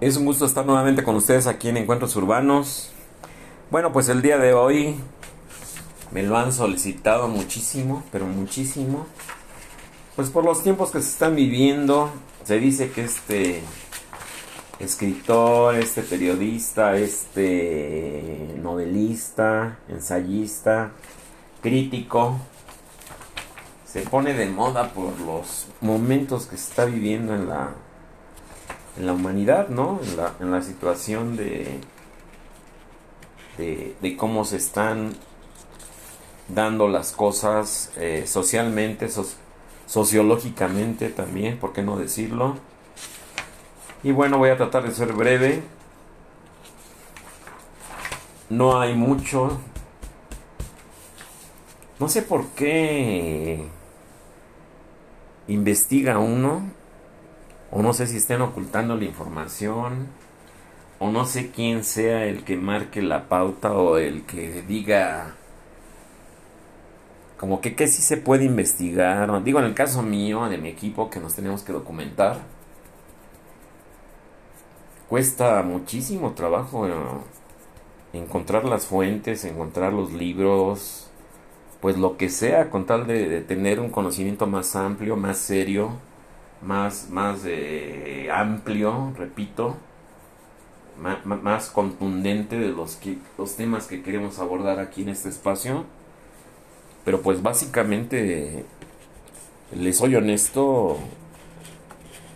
Es un gusto estar nuevamente con ustedes aquí en Encuentros Urbanos. Bueno, pues el día de hoy me lo han solicitado muchísimo, pero muchísimo. Pues por los tiempos que se están viviendo, se dice que este escritor, este periodista, este novelista, ensayista, crítico, se pone de moda por los momentos que se está viviendo en la en la humanidad, ¿no? En la, en la situación de, de, cómo se están dando las cosas eh, socialmente, sociológicamente también, ¿por qué no decirlo? Y bueno, voy a tratar de ser breve. No hay mucho. No sé por qué investiga uno o no sé si estén ocultando la información, o no sé quién sea el que marque la pauta o el que diga como que qué sí se puede investigar. Digo, en el caso mío, de mi equipo, que nos tenemos que documentar, cuesta muchísimo trabajo eh, encontrar las fuentes, encontrar los libros, pues lo que sea, con tal de tener un conocimiento más amplio, más serio más, más eh, amplio, repito, más, contundente de los, que, los temas que queremos abordar aquí en este espacio. Pero pues básicamente, les soy honesto,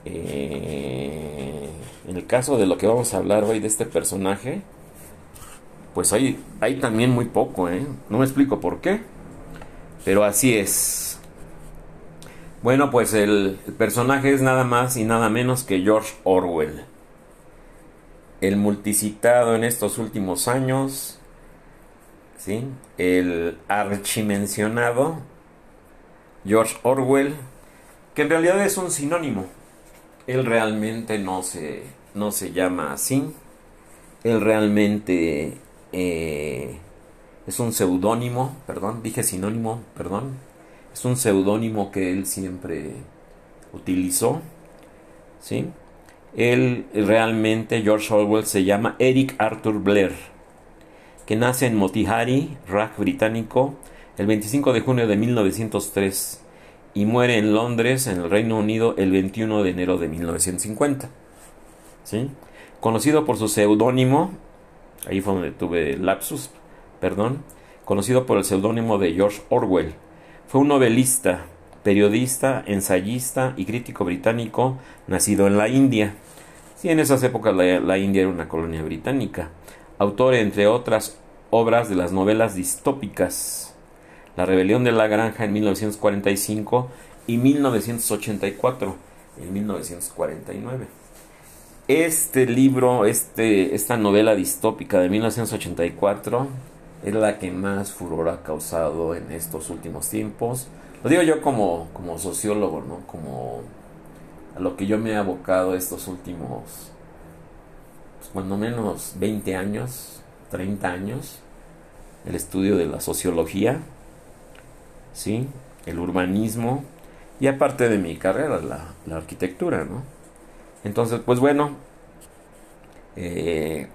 eh, en el caso de lo que vamos a hablar hoy de este personaje, pues hay, hay también muy poco, ¿eh? No me explico por qué, pero así es. Bueno, pues el, personaje es nada más y nada menos que George Orwell. El multicitado en estos últimos años, ¿sí? el archimencionado George Orwell, que en realidad es un sinónimo. Él realmente no se, no se llama así. Él realmente eh, es un seudónimo, perdón, dije sinónimo, perdón es un seudónimo que él siempre utilizó. ¿sí? Él realmente, George Orwell, se llama Eric Arthur Blair, que nace en Motihari, Raj británico, el 25 de junio de 1903 y muere en Londres, en el Reino Unido, el 21 de enero de 1950. ¿sí? Conocido por su seudónimo, ahí fue donde tuve lapsus, perdón, conocido por el seudónimo de George Orwell, fue un novelista, periodista, ensayista y crítico británico nacido en la India. Sí, en esas épocas la, India era una colonia británica. Autor, entre otras obras, de las novelas distópicas La rebelión de la granja en 1945 y 1984 en 1949. Este libro, este, esta novela distópica de 1984 es la que más furor ha causado en estos últimos tiempos. Lo digo yo como, como sociólogo, ¿no? Como a lo que yo me he abocado estos últimos, pues, cuando menos 20 años, 30 años, el estudio de la sociología, ¿sí? El urbanismo y aparte de mi carrera, la, arquitectura, ¿no? Entonces, pues bueno, eh,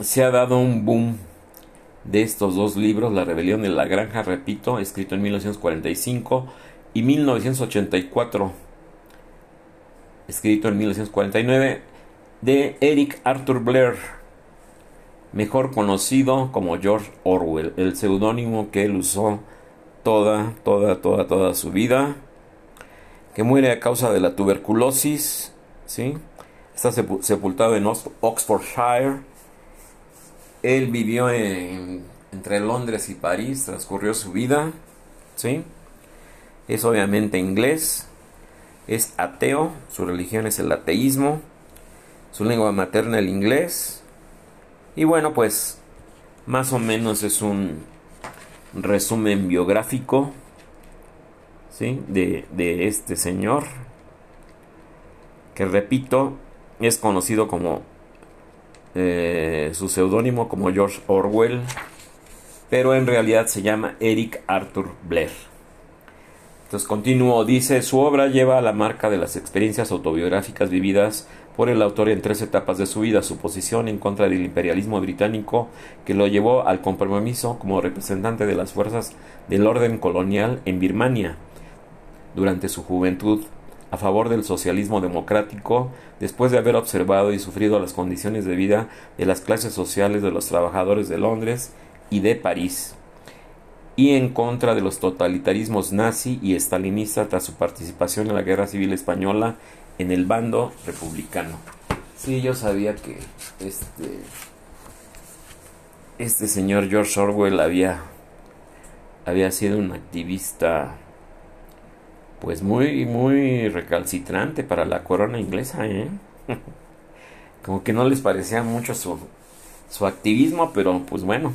se ha dado un boom de estos dos libros, La rebelión de la granja, repito, escrito en 1945 y 1984, escrito en 1949, de Eric Arthur Blair, mejor conocido como George Orwell, el seudónimo que él usó toda, toda, toda, toda su vida, que muere a causa de la tuberculosis, ¿sí? Está sepultado en Oxfordshire él vivió entre Londres y París, transcurrió su vida, ¿sí? Es obviamente inglés, es ateo, su religión es el ateísmo, su lengua materna el inglés, y bueno, pues más o menos es un resumen biográfico, ¿sí? De, de este señor, que repito, es conocido como eh, su seudónimo como George Orwell, pero en realidad se llama Eric Arthur Blair. Entonces continuó, dice, su obra lleva la marca de las experiencias autobiográficas vividas por el autor en tres etapas de su vida, su posición en contra del imperialismo británico que lo llevó al compromiso como representante de las fuerzas del orden colonial en Birmania durante su juventud, a favor del socialismo democrático, después de haber observado y sufrido las condiciones de vida de las clases sociales de los trabajadores de Londres y de París y en contra de los totalitarismos nazi y estalinista tras su participación en la Guerra Civil Española en el bando republicano. Sí, yo sabía que este este señor George Orwell había había sido un activista pues muy muy recalcitrante para la corona inglesa, ¿eh? Como que no les parecía mucho su su activismo, pero pues bueno,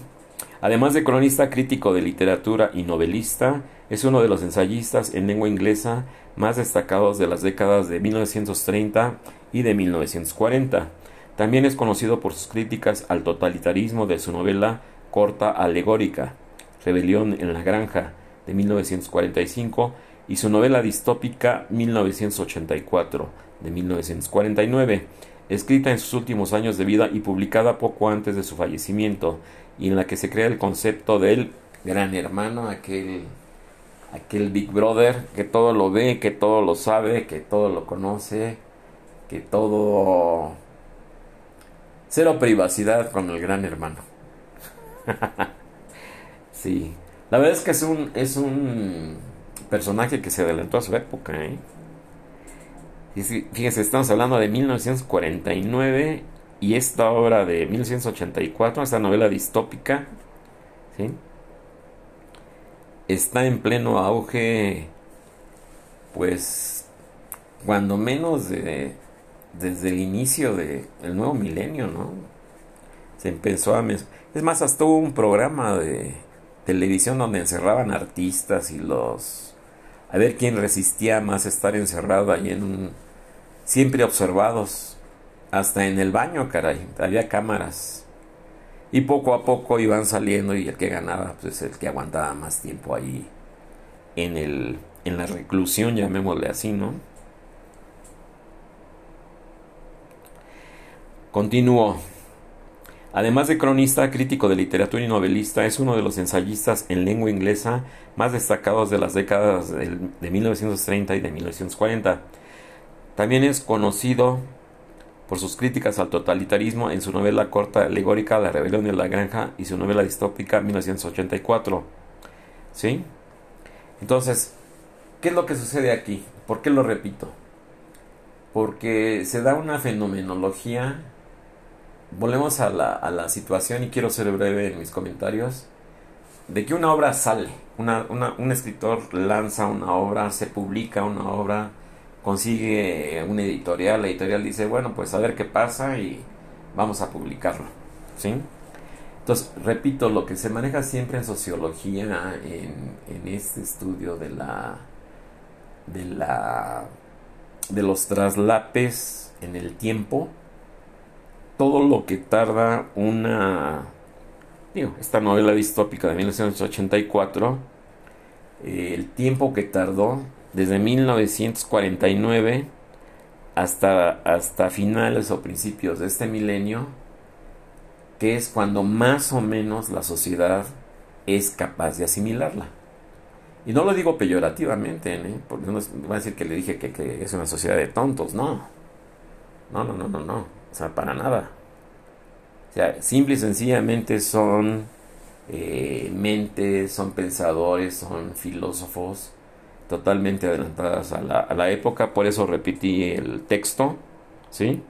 Además de cronista crítico de literatura y novelista, es uno de los ensayistas en lengua inglesa más destacados de las décadas de 1930 y de 1940. También es conocido por sus críticas al totalitarismo de su novela corta alegórica, Rebelión en la Granja, de 1945, y su novela distópica 1984, de 1949, escrita en sus últimos años de vida y publicada poco antes de su fallecimiento, y en la que se crea el concepto del gran hermano, aquel, aquel Big Brother que todo lo ve, que todo lo sabe, que todo lo conoce, que todo... Cero privacidad con el gran hermano. sí, la verdad es que es un, es un personaje que se adelantó a su época. ¿eh? Fíjense, estamos hablando de 1949 y esta obra de 1984, esta novela distópica, está en pleno auge, pues, cuando menos de, desde el inicio del nuevo milenio, ¿no? Se empezó a... Es más, hasta hubo un programa de televisión donde encerraban artistas y los... A ver quién resistía más estar encerrado ahí en un... Siempre observados hasta en el baño, caray, había cámaras. Y poco a poco iban saliendo y el que ganaba, pues el que aguantaba más tiempo ahí en, el, en la reclusión, llamémosle así, ¿no? Continuó. Además de cronista, crítico de literatura y novelista, es uno de los ensayistas en lengua inglesa más destacados de las décadas de, de 1930 y de 1940. También es conocido por sus críticas al totalitarismo en su novela corta alegórica La rebelión de la granja y su novela distópica 1984. ¿Sí? Entonces, ¿qué es lo que sucede aquí? ¿Por qué lo repito? Porque se da una fenomenología. Volvemos a la, a la situación y quiero ser breve en mis comentarios. De que una obra sale, una, una, un escritor lanza una obra, se publica una obra, consigue un editorial, la editorial dice, bueno, pues a ver qué pasa y vamos a publicarlo, ¿sí? Entonces, repito, lo que se maneja siempre en sociología, en, este estudio de la, de la, de los traslapes en el tiempo, todo lo que tarda una, digo, esta novela distópica de 1984, eh, el tiempo que tardó desde 1949 hasta, hasta finales o principios de este milenio, que es cuando más o menos la sociedad es capaz de asimilarla. Y no lo digo peyorativamente, ¿eh? porque no va a decir que le dije que, es una sociedad de tontos, no. No, no, no, no, no. O sea, para nada. O sea, simple y sencillamente son eh, mentes, son pensadores, son filósofos totalmente adelantadas a la, a la época, por eso repetí el texto, ¿sí?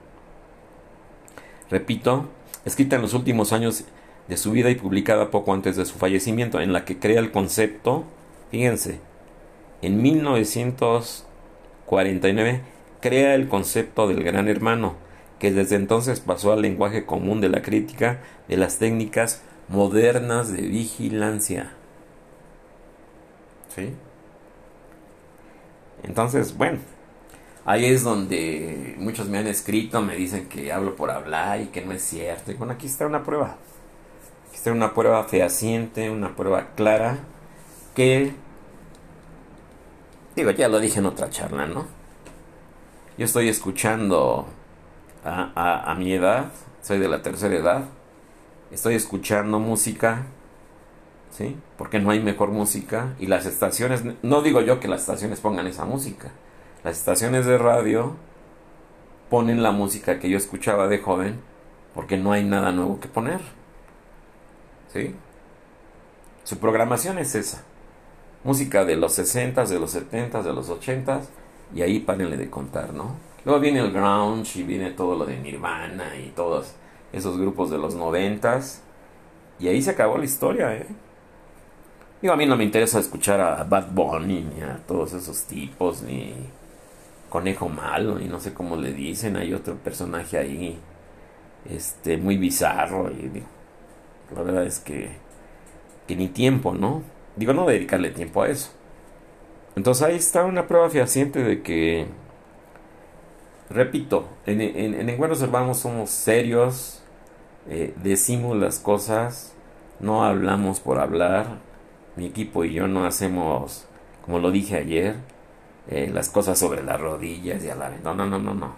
Repito, escrita en los últimos años de su vida y publicada poco antes de su fallecimiento, en la que crea el concepto, fíjense, en 1949 crea el concepto del gran hermano, que desde entonces pasó al lenguaje común de la crítica de las técnicas modernas de vigilancia. ¿Sí? Entonces, bueno, ahí es donde muchos me han escrito, me dicen que hablo por hablar y que no es cierto. Y bueno, aquí está una prueba. Aquí está una prueba fehaciente, una prueba clara que, digo, ya lo dije en otra charla, ¿no? Yo estoy escuchando a, mi edad, soy de la tercera edad, estoy escuchando música, ¿sí? Porque no hay mejor música y las estaciones, no digo yo que las estaciones pongan esa música, las estaciones de radio ponen la música que yo escuchaba de joven porque no hay nada nuevo que poner, ¿sí? Su programación es esa, música de los 60 de los 70 de los 80 y ahí párenle de contar, ¿no? Luego viene el grunge y viene todo lo de Nirvana y todos esos grupos de los noventas. Y ahí se acabó la historia, ¿eh? Digo, a mí no me interesa escuchar a Bad Bunny ni a todos esos tipos, ni Conejo Malo, y no sé cómo le dicen. Hay otro personaje ahí, este, muy bizarro. Y digo, la verdad es que, que ni tiempo, ¿no? Digo, no dedicarle tiempo a eso. Entonces ahí está una prueba fehaciente de que, repito, en, en, en Encuentros Hermanos somos serios, eh, decimos las cosas, no hablamos por hablar. Mi equipo y yo no hacemos, como lo dije ayer, eh, las cosas sobre las rodillas y a la No, no, no, no, no.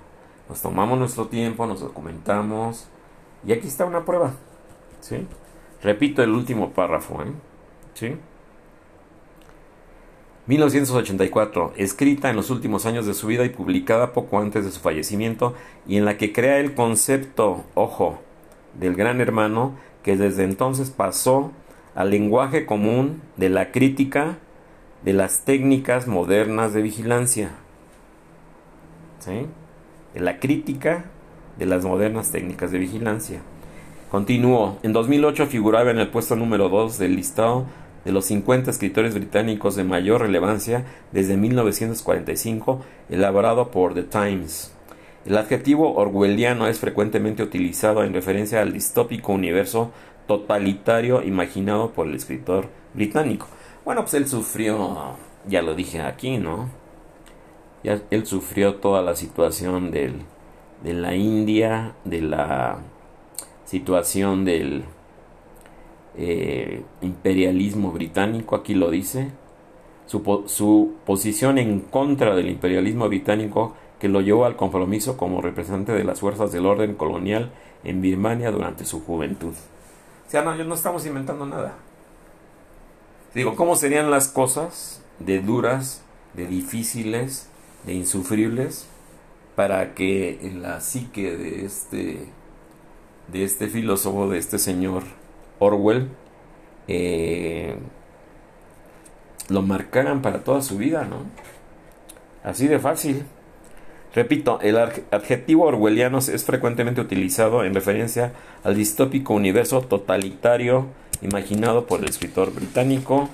Nos tomamos nuestro tiempo, nos documentamos. Y aquí está una prueba. ¿Sí? Repito el último párrafo. ¿eh? ¿Sí? 1984, escrita en los últimos años de su vida y publicada poco antes de su fallecimiento, y en la que crea el concepto, ojo, del gran hermano que desde entonces pasó al lenguaje común de la crítica de las técnicas modernas de vigilancia. ¿Sí? De la crítica de las modernas técnicas de vigilancia. Continuó. En 2008 figuraba en el puesto número 2 del listado de los 50 escritores británicos de mayor relevancia desde 1945, elaborado por The Times. El adjetivo orwelliano es frecuentemente utilizado en referencia al distópico universo totalitario imaginado por el escritor británico. Bueno, pues él sufrió, ya lo dije aquí, ¿no? Ya, él sufrió toda la situación del, de la India, de la situación del eh, imperialismo británico, aquí lo dice. Su, su posición en contra del imperialismo británico que lo llevó al compromiso como representante de las fuerzas del orden colonial en Birmania durante su juventud. O sea, no, no estamos inventando nada. Digo, ¿cómo serían las cosas de duras, de difíciles, de insufribles, para que en la psique de este, de este filósofo, de este señor Orwell, eh, lo marcaran para toda su vida, ¿no? Así de fácil. Repito, el adjetivo orwelliano es frecuentemente utilizado en referencia al distópico universo totalitario imaginado por el escritor británico,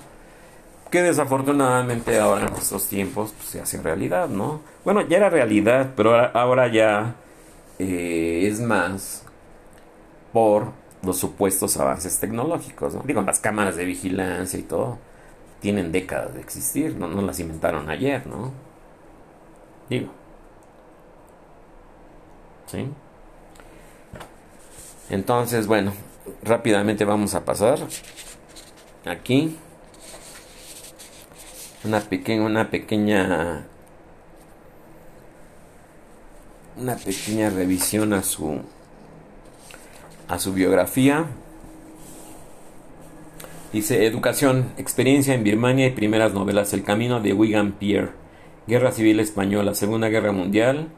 que desafortunadamente ahora en nuestros tiempos pues, se hace realidad, ¿no? Bueno, ya era realidad, pero ahora ya eh, es más por los supuestos avances tecnológicos, ¿no? Digo, las cámaras de vigilancia y todo tienen décadas de existir, no, no las inventaron ayer, ¿no? Digo. ¿Sí? Entonces, bueno, rápidamente vamos a pasar aquí una pequeña una pequeña una pequeña revisión a su a su biografía dice educación experiencia en Birmania y primeras novelas El camino de Wigan Pierre Guerra Civil Española Segunda Guerra Mundial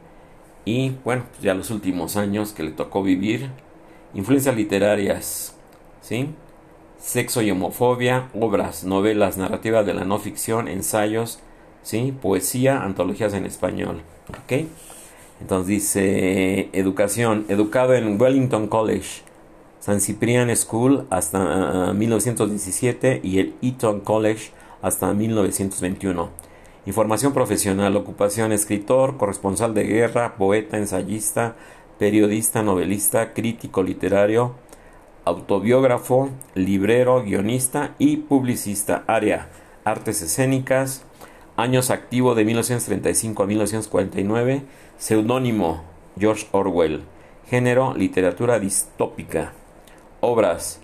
y bueno, pues ya los últimos años que le tocó vivir, influencias literarias, ¿sí? Sexo y homofobia, obras, novelas, narrativa de la no ficción, ensayos, ¿sí? Poesía, antologías en español, ¿ok? Entonces dice educación, educado en Wellington College, San Ciprian School hasta 1917 ah, y el Eton College hasta 1921 Información profesional, ocupación, escritor, corresponsal de guerra, poeta, ensayista, periodista, novelista, crítico literario, autobiógrafo, librero, guionista y publicista. Área, artes escénicas, años activo de 1935 a 1949, seudónimo George Orwell, género, literatura distópica, obras,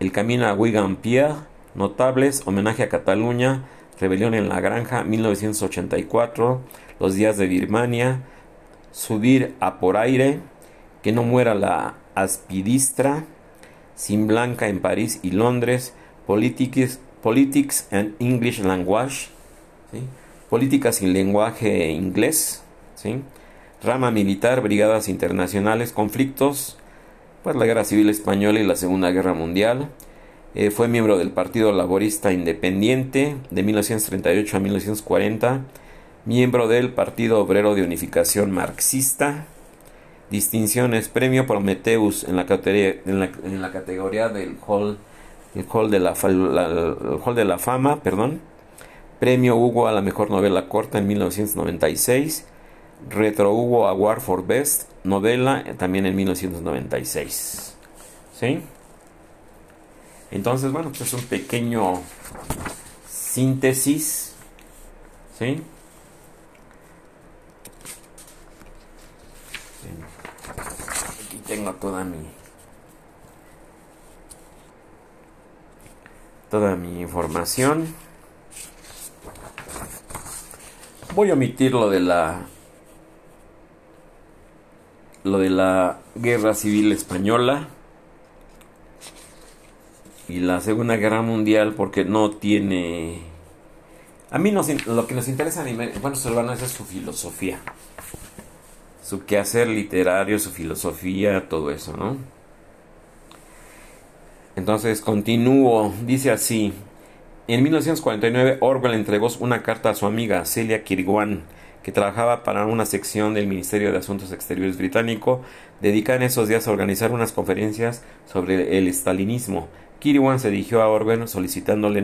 El camino a Wigan Pierre, notables, homenaje a Cataluña, Rebelión en la Granja, 1984, Los días de Birmania, Subir a por aire, Que no muera la aspidistra, Sin Blanca en París y Londres, Politics, Politics and English Language, ¿sí? Política sin lenguaje inglés. Rama militar, brigadas internacionales, conflictos, pues la Guerra Civil Española y la Segunda Guerra Mundial. Eh, fue miembro del Partido Laborista Independiente de 1938 a 1940, miembro del Partido Obrero de Unificación Marxista, distinciones Premio Prometheus en la categoría, en la, categoría del Hall, el hall, de la, hall de la Fama, perdón, Premio Hugo a la mejor novela corta en 1996. Retro Hugo Award for Best novela también en 1996. ¿Sí? Entonces, bueno, pues es un pequeño síntesis. ¿Sí? Aquí tengo toda mi toda mi información. Voy a omitir lo de la lo de la Guerra Civil Española y la Segunda Guerra Mundial porque no tiene a mí lo que nos interesa bueno es su filosofía su quehacer literario su filosofía todo eso no entonces continúo dice así en 1949, Orwell entregó una carta a su amiga Celia Kirwan, que trabajaba para una sección del Ministerio de Asuntos Exteriores británico, dedicada en esos días a organizar unas conferencias sobre el estalinismo. Kirwan se dirigió a Orwell solicitándole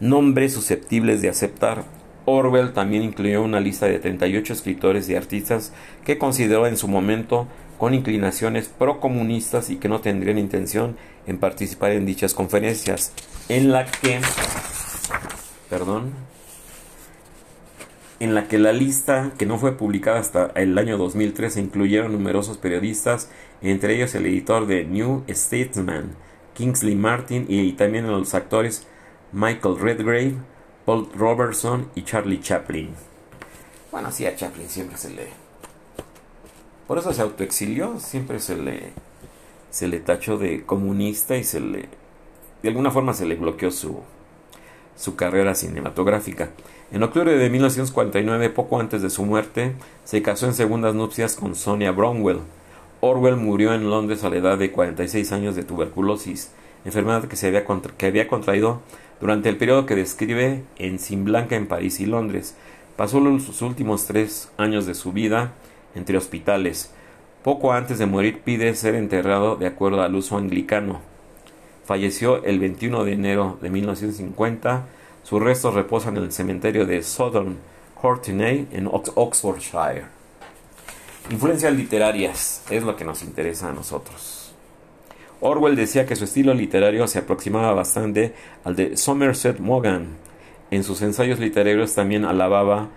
nombres susceptibles de aceptar. Orwell también incluyó una lista de 38 escritores y artistas que consideró en su momento con inclinaciones procomunistas y que no tendrían intención en participar en dichas conferencias, en la que, perdón, en la que la lista, que no fue publicada hasta el año 2003, incluyeron numerosos periodistas, entre ellos el editor de New Statesman, Kingsley Martin, y también los actores Michael Redgrave, Paul Robertson y Charlie Chaplin. Bueno, sí, a Chaplin siempre se le por eso se autoexilió, siempre se le, se le tachó de comunista y se le, de alguna forma se le bloqueó su, su carrera cinematográfica. En octubre de 1949, poco antes de su muerte, se casó en segundas nupcias con Sonia Bromwell. Orwell murió en Londres a la edad de 46 años de tuberculosis, enfermedad que, se había, que había contraído durante el periodo que describe en Sin Blanca en París y Londres. Pasó los últimos tres años de su vida entre hospitales. Poco antes de morir pide ser enterrado de acuerdo al uso anglicano. Falleció el 21 de enero de 1950. Sus restos reposan en el cementerio de Southern Courtenay en Oxfordshire. Influencias literarias es lo que nos interesa a nosotros. Orwell decía que su estilo literario se aproximaba bastante al de Somerset Maugham. En sus ensayos literarios también alababa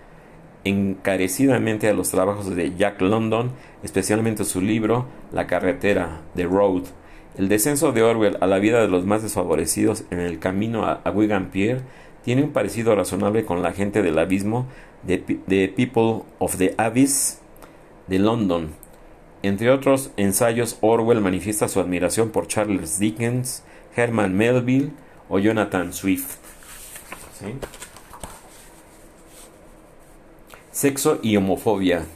encarecidamente a los trabajos de Jack London, especialmente su libro La carretera, The Road. El descenso de Orwell a la vida de los más desfavorecidos en el camino a, Wigan Pier tiene un parecido razonable con la gente del abismo de, de People of the Abyss de London. Entre otros ensayos, Orwell manifiesta su admiración por Charles Dickens, Herman Melville o Jonathan Swift. Sexo y homofobia.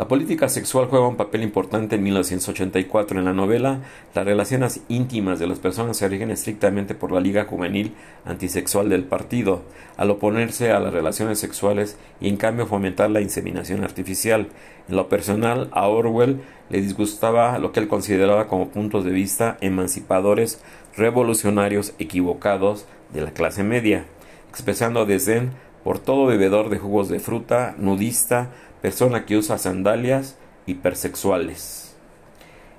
La política sexual juega un papel importante en 1984 en la novela. Las relaciones íntimas de las personas se rigen estrictamente por la Liga Juvenil Antisexual del partido, al oponerse a las relaciones sexuales y en cambio fomentar la inseminación artificial. En lo personal, a Orwell le disgustaba lo que él consideraba como puntos de vista emancipadores, revolucionarios, equivocados de la clase media, expresando desdén por todo bebedor de jugos de fruta, nudista, persona que usa sandalias, hipersexuales.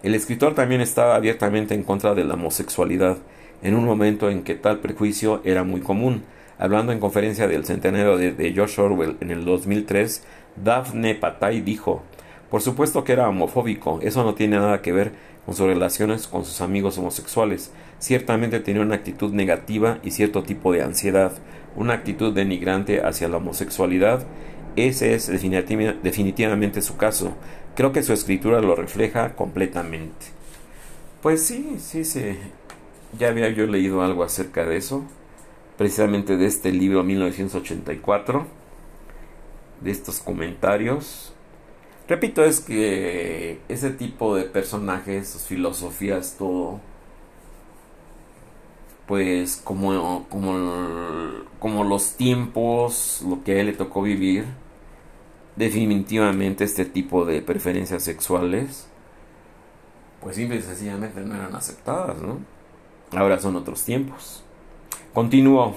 El escritor también estaba abiertamente en contra de la homosexualidad, en un momento en que tal prejuicio era muy común. Hablando en conferencia del centenario de, George Orwell en el 2003, Daphne Patay dijo, por supuesto que era homofóbico, eso no tiene nada que ver con sus relaciones con sus amigos homosexuales. Ciertamente tenía una actitud negativa y cierto tipo de ansiedad, una actitud denigrante hacia la homosexualidad ese es definitivamente su caso. Creo que su escritura lo refleja completamente. Pues sí, sí, sí. Ya había yo leído algo acerca de eso, precisamente de este libro 1984, de estos comentarios. Repito, es que ese tipo de personajes, sus filosofías, todo, pues como, como, como los tiempos, lo que a él le tocó vivir, definitivamente este tipo de preferencias sexuales, pues simple y sencillamente no eran aceptadas, ¿no? Ahora son otros tiempos. Continuó.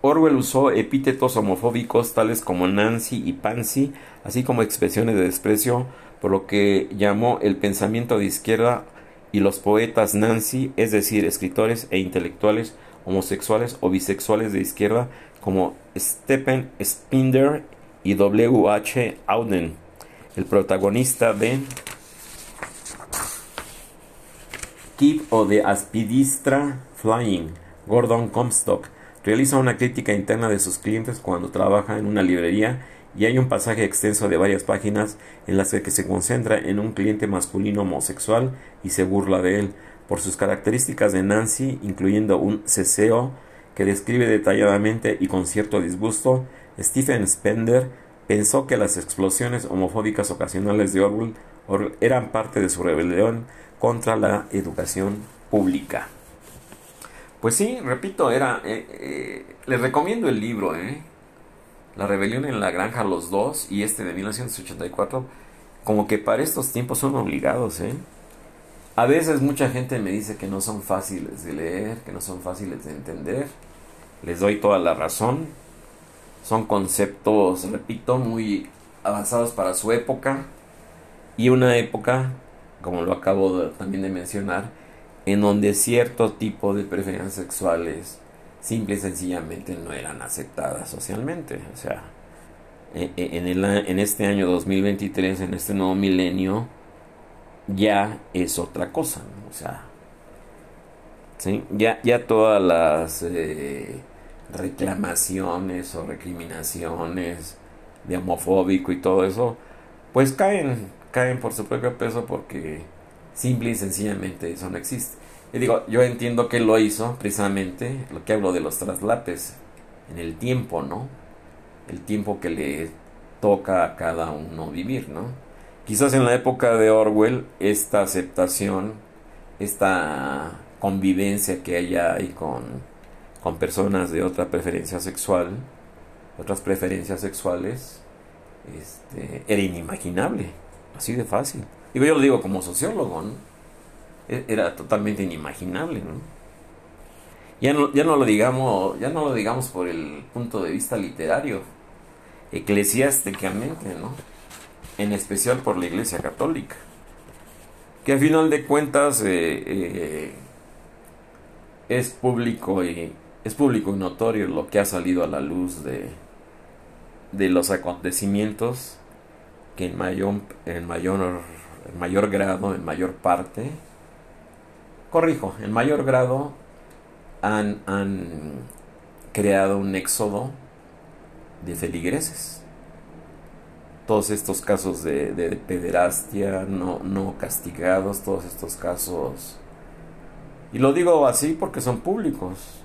Orwell usó epítetos homofóbicos tales como Nancy y Pansy, así como expresiones de desprecio por lo que llamó el pensamiento de izquierda y los poetas Nancy, es decir, escritores e intelectuales homosexuales o bisexuales de izquierda como Stephen Spinder y W. H. Auden, el protagonista de Keep o de Aspidistra Flying, Gordon Comstock, realiza una crítica interna de sus clientes cuando trabaja en una librería y hay un pasaje extenso de varias páginas en las que se concentra en un cliente masculino homosexual y se burla de él por sus características de Nancy, incluyendo un ceseo que describe detalladamente y con cierto disgusto. Stephen Spender pensó que las explosiones homofóbicas ocasionales de Orwell eran parte de su rebelión contra la educación pública. Pues sí, repito, era. Eh, eh, les recomiendo el libro, ¿eh? La rebelión en la granja, los dos, y este de 1984, como que para estos tiempos son obligados, ¿eh? A veces mucha gente me dice que no son fáciles de leer, que no son fáciles de entender. Les doy toda la razón. Son conceptos, repito, muy avanzados para su época. Y una época, como lo acabo también de mencionar, en donde cierto tipo de preferencias sexuales simple y sencillamente no eran aceptadas socialmente. O sea, e, e, en, el, en este año 2023, en este nuevo milenio, ya es otra cosa. O sea, ¿sí? ya, ya todas las eh, reclamaciones o recriminaciones de homofóbico y todo eso, pues caen, caen por su propio peso porque simple y sencillamente eso no existe. Y digo, yo entiendo que lo hizo precisamente, lo que hablo de los traslapes, en el tiempo, ¿no? El tiempo que le toca a cada uno vivir, ¿no? Quizás en la época de Orwell, esta aceptación, esta convivencia que haya ahí con, con personas de otra preferencia sexual, otras preferencias sexuales, este, era inimaginable, así de fácil. Digo, yo lo digo como sociólogo, ¿no? E-, era totalmente inimaginable, ¿no? Ya no, ya no lo digamos, ya no lo digamos por el punto de vista literario, eclesiásticamente, ¿no? En especial por la Iglesia Católica, que a final de cuentas eh, eh, es público y es público y notorio lo que ha salido a la luz de, de los acontecimientos que en mayor, en mayor, en mayor grado, en mayor parte, corrijo, en mayor grado han, creado un éxodo de feligreses. Todos estos casos de, de, pederastia no, no castigados, todos estos casos... Y lo digo así porque son públicos.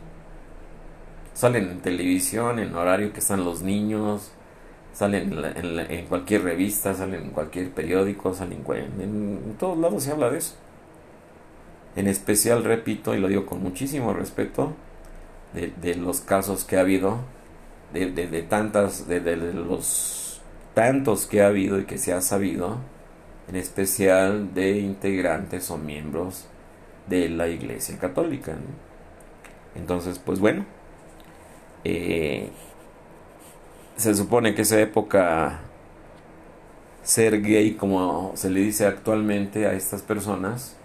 Salen en televisión, en horario que están los niños, salen en, cualquier revista, salen en cualquier periódico, salen en, todos lados se habla de eso. En especial, repito, y lo digo con muchísimo respeto, de, los casos que ha habido, de, de tantas, de, los tantos que ha habido y que se ha sabido, en especial de integrantes o miembros de la Iglesia Católica. Entonces, pues bueno, eh, se supone que esa época ser gay, como se le dice actualmente a estas personas,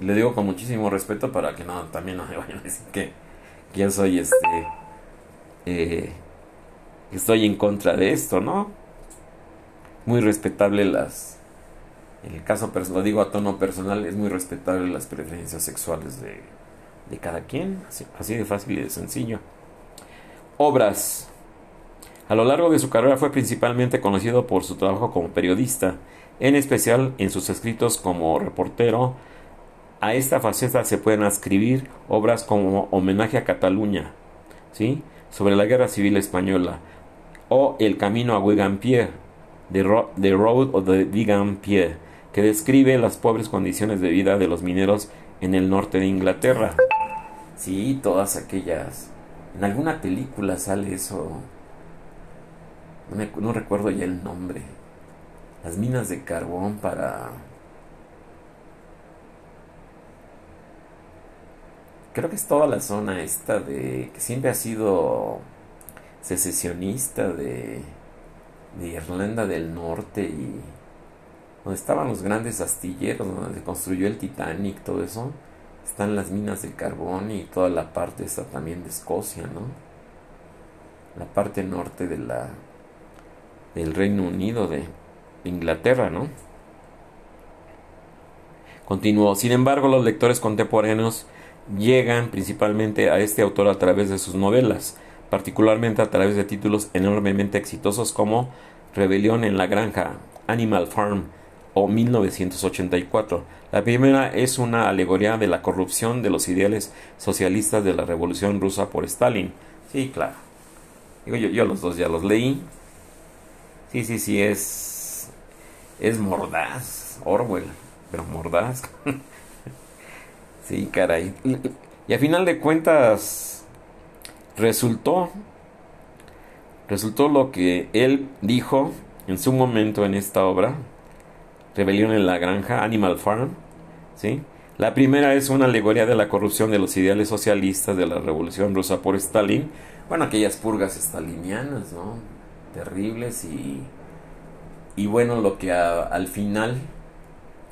le digo con muchísimo respeto para que no también no me vayan a decir que, yo soy este eh, estoy en contra de esto no muy respetable las en el caso lo digo a tono personal es muy respetable las preferencias sexuales de, de cada quien así, así de fácil y de sencillo obras A lo largo de su carrera fue principalmente conocido por su trabajo como periodista, en especial en sus escritos como reportero. A esta faceta se pueden ascribir obras como Homenaje a Cataluña, ¿sí? sobre la Guerra Civil Española, o El Camino a Wigan-Pier, The, Road of the Wigan-Pier, que describe las pobres condiciones de vida de los mineros en el norte de Inglaterra. Sí, todas aquellas. En alguna película sale eso. No, recuerdo ya el nombre. Las minas de carbón para... Creo que es toda la zona esta de... que siempre ha sido secesionista de, de Irlanda del Norte y donde estaban los grandes astilleros, donde se construyó el Titanic, todo eso, están las minas de carbón y toda la parte esta también de Escocia, ¿no? La parte norte de la del Reino Unido de Inglaterra, ¿no? Continuó. Sin embargo, los lectores contemporáneos llegan principalmente a este autor a través de sus novelas, particularmente a través de títulos enormemente exitosos como Rebelión en la Granja, Animal Farm, o 1984. La primera es una alegoría de la corrupción de los ideales socialistas de la Revolución Rusa por Stalin. Sí, claro. Digo, yo, yo los dos ya los leí. Sí, sí, sí, es. Es mordaz. Orwell, pero mordaz. sí, caray. Y a final de cuentas, resultó. Resultó lo que él dijo en su momento en esta obra Rebelión en la Granja, Animal Farm. ¿sí? La primera es una alegoría de la corrupción de los ideales socialistas de la Revolución Rusa por Stalin. Bueno, aquellas purgas stalinianas, ¿no? Terribles y... Y bueno, lo que al final,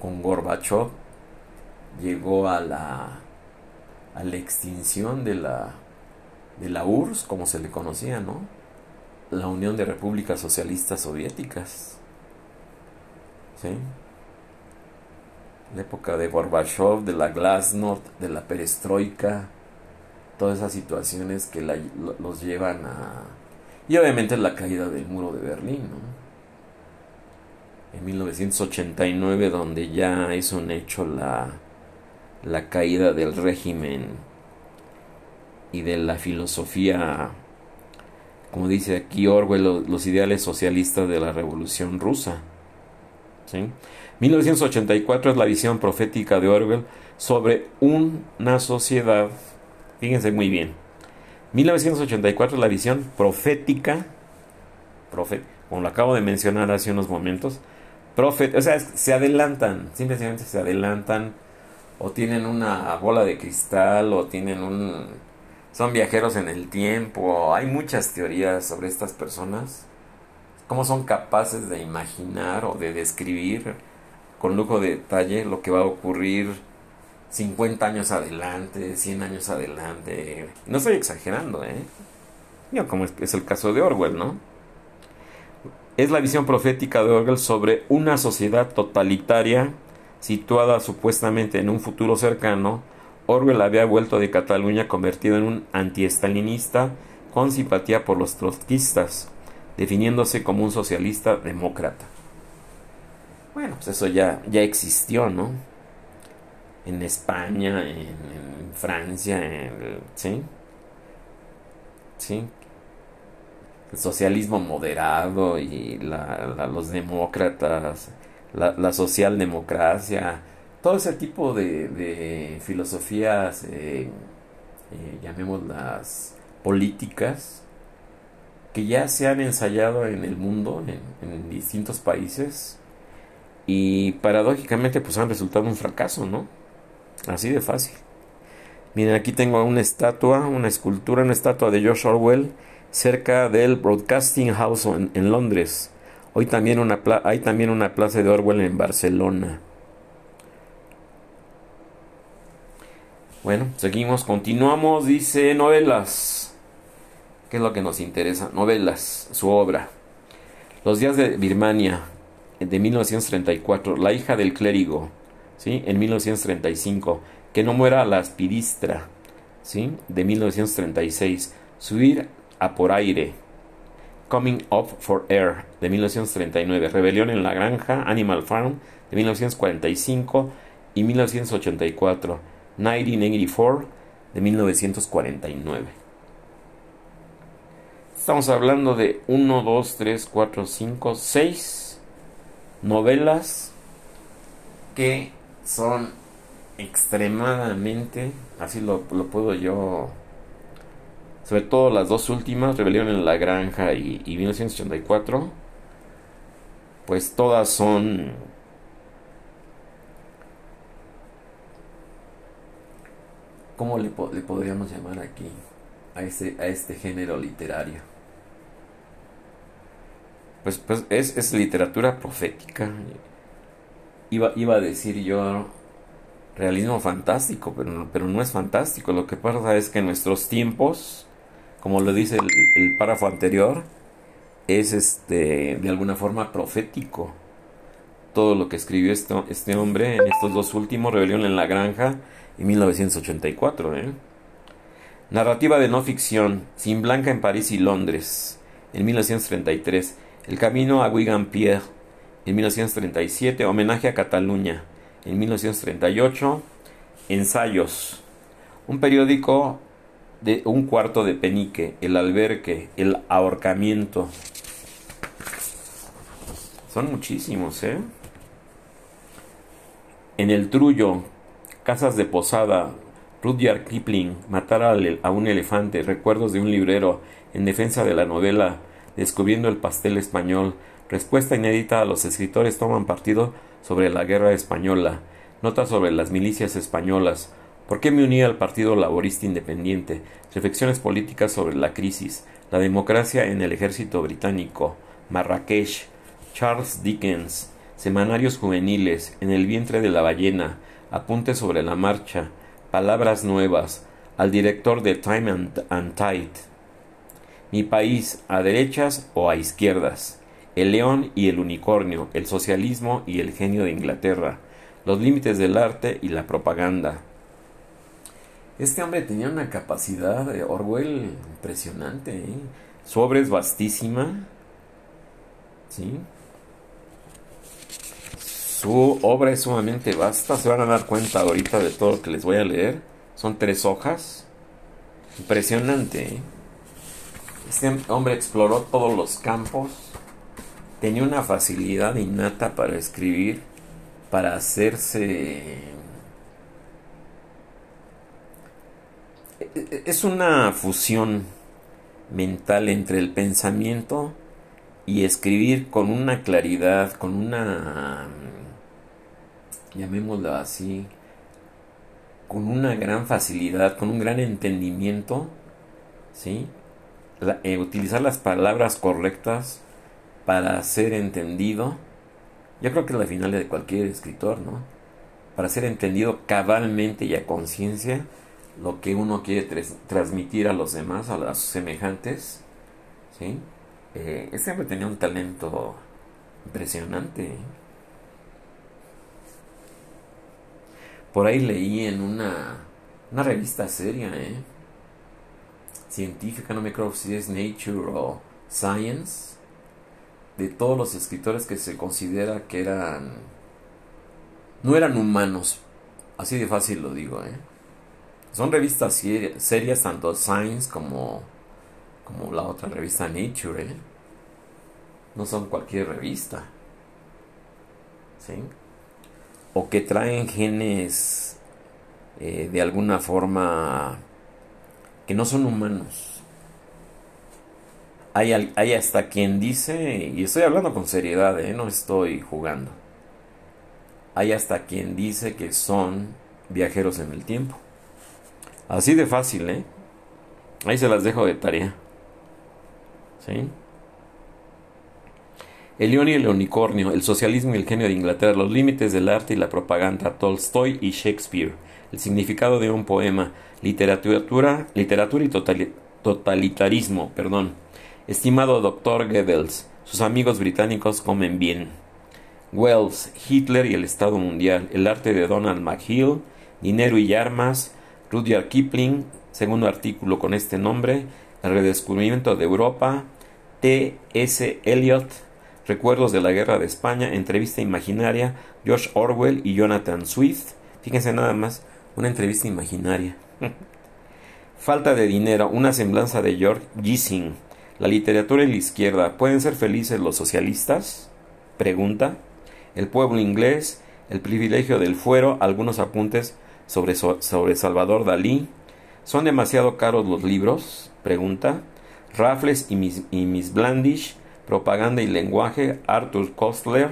con Gorbachev, llegó a la, a la extinción de la, de la URSS, como se le conocía, ¿no? La Unión de Repúblicas Socialistas Soviéticas. ¿Sí? La época de Gorbachev, de la Glasnost, de la perestroika, todas esas situaciones que los llevan a... Y obviamente la caída del muro de Berlín, ¿no? En 1989, donde ya es un hecho la, la caída del régimen y de la filosofía, como dice aquí Orwell, los ideales socialistas de la revolución rusa. 1984 es la visión profética de Orwell sobre una sociedad, fíjense muy bien, 1984 es la visión profética, como lo acabo de mencionar hace unos momentos, profet, o sea, se adelantan, simplemente se adelantan, o tienen una bola de cristal, o tienen un... son viajeros en el tiempo, hay muchas teorías sobre estas personas cómo son capaces de imaginar o de describir con lujo de detalle lo que va a ocurrir 50 años adelante, 100 años adelante. No estoy exagerando, ¿eh? como es el caso de Orwell, ¿no? Es la visión profética de Orwell sobre una sociedad totalitaria situada supuestamente en un futuro cercano. Orwell había vuelto de Cataluña convertido en un antiestalinista con simpatía por los trotskistas definiéndose como un socialista demócrata. Bueno, pues eso ya, ya existió, ¿no? En España, en, Francia, en, ¿sí? ¿Sí? El socialismo moderado y los demócratas, la, socialdemocracia, todo ese tipo de, filosofías, eh, eh, llamémoslas políticas, que ya se han ensayado en el mundo, en, distintos países, y paradójicamente pues han resultado un fracaso, ¿no? Así de fácil. Miren, aquí tengo una estatua, una escultura, una estatua de George Orwell cerca del Broadcasting House en, Londres. Hoy también una hay también una plaza de Orwell en Barcelona. Bueno, seguimos, continuamos, dice novelas. ¿Qué es lo que nos interesa? Novelas, su obra. Los días de Birmania, de 1934. La hija del clérigo, ¿sí? En 1935. Que no muera la aspidistra, ¿sí? De 1936. Subir a por aire. Coming Up for Air de 1939, Rebelión en la Granja, Animal Farm de 1945 y 1984, 1984 de 1949. Estamos hablando de 1, 2, 3, 4, 5, 6 novelas que son extremadamente, así lo, lo puedo yo sobre todo las dos últimas, Rebelión en la Granja y, 1984, pues todas son ¿Cómo le, le, podríamos llamar aquí a este, a este género literario? Pues, pues es, es, literatura profética. Iba, iba a decir yo realismo fantástico, pero, pero no es fantástico. Lo que pasa es que en nuestros tiempos como lo dice el, párrafo anterior, es este de alguna forma profético. Todo lo que escribió esto, este hombre en estos dos últimos, Rebelión en la Granja y 1984. ¿eh? Narrativa de no ficción, Sin Blanca en París y Londres, en 1933. El camino a Wigan Pierre, en 1937. Homenaje a Cataluña, en 1938. Ensayos. Un periódico de un cuarto de penique, el alberque, el ahorcamiento. Son muchísimos, ¿eh? En el trullo, casas de posada, Rudyard Kipling, matar a un elefante, recuerdos de un librero, en defensa de la novela, descubriendo el pastel español, respuesta inédita a los escritores toman partido sobre la guerra española, notas sobre las milicias españolas, ¿Por qué me uní al Partido Laborista Independiente? Reflexiones políticas sobre la crisis, la democracia en el ejército británico, Marrakech, Charles Dickens, Semanarios juveniles, En el vientre de la ballena, Apuntes sobre la marcha, Palabras nuevas, al director de Time and, Tide. Mi país, a derechas o a izquierdas. El león y el unicornio, el socialismo y el genio de Inglaterra, los límites del arte y la propaganda, este hombre tenía una capacidad de Orwell impresionante. ¿eh? Su obra es vastísima. Su obra es sumamente vasta. Se van a dar cuenta ahorita de todo lo que les voy a leer. Son tres hojas. Impresionante. ¿eh? Este hombre exploró todos los campos. Tenía una facilidad innata para escribir, para hacerse es una fusión mental entre el pensamiento y escribir con una claridad, con una, llamémoslo así, con una gran facilidad, con un gran entendimiento, ¿sí? Eh, utilizar las palabras correctas para ser entendido. Yo creo que es la final de cualquier escritor, ¿no? Para ser entendido cabalmente y a conciencia lo que uno quiere transmitir a los demás, a los semejantes. ¿sí? Eh, este hombre tenía un talento impresionante. Por ahí leí en una, una revista seria, ¿eh? No me acuerdo si es Nature o Science, de todos los escritores que se considera que eran, no eran humanos, así de fácil lo digo, ¿eh? Son revistas serias, tanto Science como, como la otra revista Nature. ¿eh? No son cualquier revista. ¿Sí? O que traen genes eh, de alguna forma que no son humanos. Hay, hay, hasta quien dice, y estoy hablando con seriedad, ¿eh? no estoy jugando. Hay hasta quien dice que son viajeros en el tiempo. Así de fácil, ¿eh? Ahí se las dejo de tarea. ¿Sí? El león y el unicornio, el socialismo y el genio de Inglaterra, los límites del arte y la propaganda, Tolstoy y Shakespeare, el significado de un poema, literatura, literatura y totalitarismo, perdón. Estimado doctor Goebbels, sus amigos británicos comen bien. Wells, Hitler y el Estado Mundial, el arte de Donald McHugh, dinero y armas, Rudyard Kipling, segundo artículo con este nombre, El redescubrimiento de Europa, T. S. Eliot, Recuerdos de la Guerra de España, Entrevista Imaginaria, George Orwell y Jonathan Swift. Fíjense nada más, una entrevista imaginaria. Falta de dinero, una semblanza de George Gissing. La literatura y la izquierda, ¿pueden ser felices los socialistas? Pregunta. El pueblo inglés, el privilegio del fuero, algunos apuntes sobre, sobre Salvador Dalí. ¿Son demasiado caros los libros? Pregunta. Raffles y Miss, y Miss Blandish, Propaganda y lenguaje, Arthur Kostler,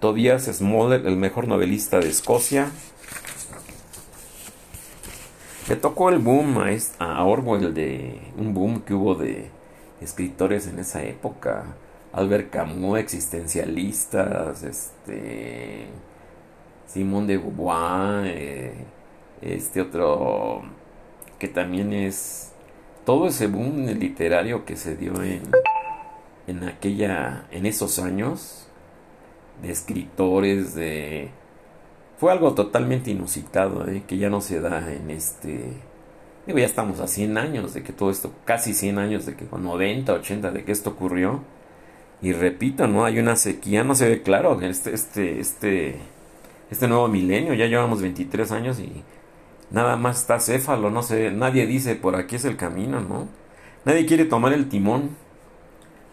Tobias Smollett, el mejor novelista de Escocia. Le tocó el boom a, Orwell de un boom que hubo de escritores en esa época. Albert Camus, existencialistas, este Simón de Beauvoir, eh, este otro que también es todo ese boom literario que se dio en, en aquella en esos años de escritores de fue algo totalmente inusitado ¿eh? que ya no se da en este digo ya estamos a 100 años de que todo esto casi 100 años de que con 90 80 de que esto ocurrió. Y repito no hay una sequía no se ve claro este este este este nuevo milenio ya llevamos 23 años y nada más está céfalo no sé nadie dice por aquí es el camino no nadie quiere tomar el timón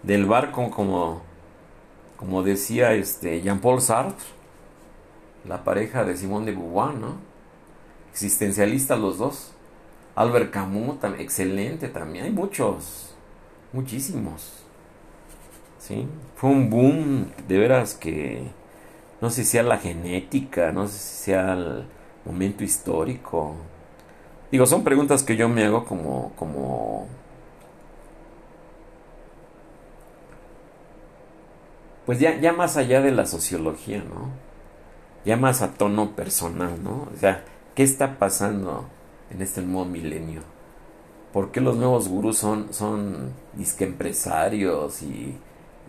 del barco como, como decía este Jean-Paul Sartre, la pareja de Simón de Beauvoir, ¿no? Existencialistas los dos. Albert Camus, excelente también. Hay muchos, muchísimos. ¿Sí? Fue un boom, de veras que no sé si sea la genética, no sé si sea el momento histórico. Digo, son preguntas que yo me hago como, como pues ya, ya más allá de la sociología, ¿no? Ya más a tono personal, ¿no? O sea, ¿qué está pasando en este nuevo milenio? ¿Por qué los nuevos gurús son, son disque empresarios y,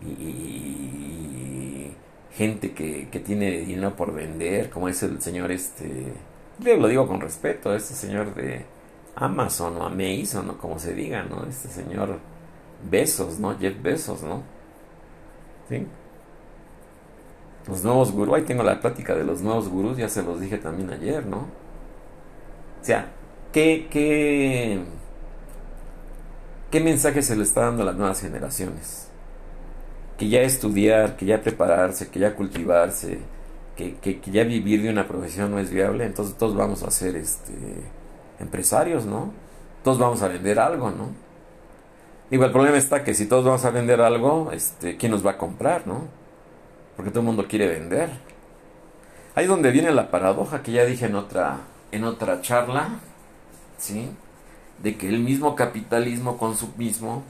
y, gente que, que, tiene dinero por vender, como es el señor este, lo digo con respeto, este señor de Amazon o Amazon o como se diga, ¿no? Este señor Besos, ¿no? Jeff Besos, ¿no? ¿Sí? Los nuevos gurús, ahí tengo la plática de los nuevos gurús, ya se los dije también ayer, ¿no? O sea, ¿qué, qué, qué mensaje se le está dando a las nuevas generaciones? Que ya estudiar, que ya prepararse, que ya cultivarse, que, que, ya vivir de una profesión no es viable, entonces todos vamos a ser este, empresarios, ¿no? Todos vamos a vender algo, ¿no? Digo, el problema está que si todos vamos a vender algo, este, ¿quién nos va a comprar, no? Porque todo el mundo quiere vender. Ahí donde viene la paradoja que ya dije en otra, en otra charla, ¿sí? De que el mismo capitalismo consumismo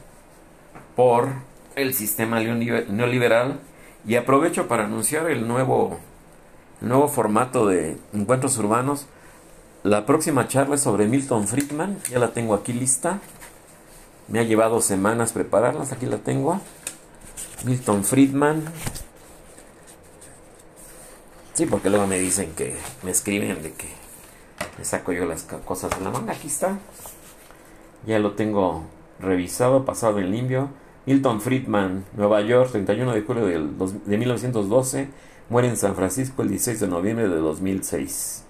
por el sistema neoliberal y aprovecho para anunciar el nuevo, el nuevo formato de encuentros urbanos. La próxima charla es sobre Milton Friedman, ya la tengo aquí lista. Me ha llevado semanas prepararlas, aquí la tengo. Milton Friedman, Sí, porque luego me dicen que me escriben de que me saco yo las cosas de la manga. Aquí está. Ya lo tengo revisado, pasado en limpio. Milton Friedman, Nueva York, 31 de julio de 1912. Muere en San Francisco el 16 de noviembre de 2006.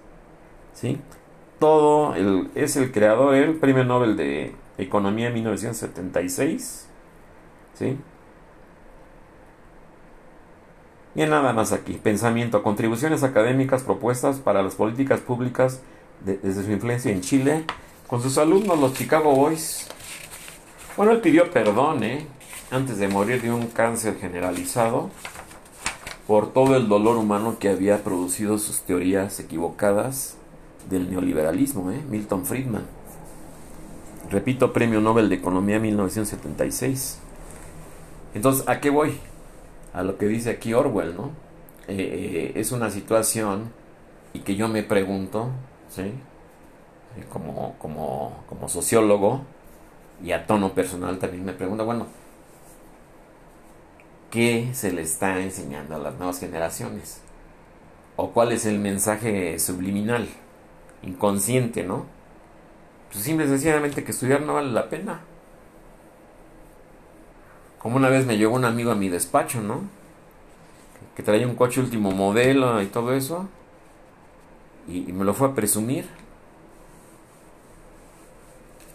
¿Sí? Todo el, es el creador, el premio Nobel de Economía en 1976. ¿Sí? Y nada más aquí, pensamiento, contribuciones académicas propuestas para las políticas públicas desde su influencia en Chile, con sus alumnos los Chicago Boys. Bueno, él pidió perdón, ¿eh? Antes de morir de un cáncer generalizado, por todo el dolor humano que había producido sus teorías equivocadas del neoliberalismo, ¿eh? Milton Friedman. Repito, Premio Nobel de Economía 1976. Entonces, ¿a qué voy? A lo que dice aquí Orwell, ¿no? Eh, eh, es una situación y que yo me pregunto, ¿sí? Eh, como, como, como sociólogo y a tono personal también me pregunto, bueno, ¿qué se le está enseñando a las nuevas generaciones? ¿O cuál es el mensaje subliminal, inconsciente, ¿no? Pues simple y sencillamente que estudiar no vale la pena. Como una vez me llegó un amigo a mi despacho, ¿no? Que traía un coche último modelo y todo eso. Y, me lo fue a presumir.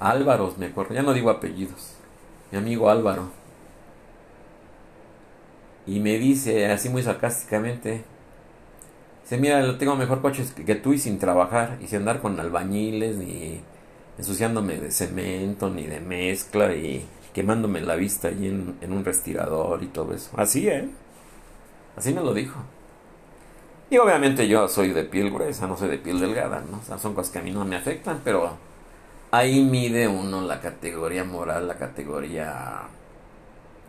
Álvaro, me acuerdo, ya no digo apellidos. Mi amigo Álvaro. Y me dice así muy sarcásticamente, dice, mira, tengo mejor coche que tú y sin trabajar, y sin andar con albañiles, ni ensuciándome de cemento, ni de mezcla, y quemándome la vista ahí en, en un respirador y todo eso. Así, ¿eh? Así me lo dijo. Y obviamente yo soy de piel gruesa, no soy de piel delgada, ¿no? O sea, son cosas que a mí no me afectan, pero ahí mide uno la categoría moral, la categoría,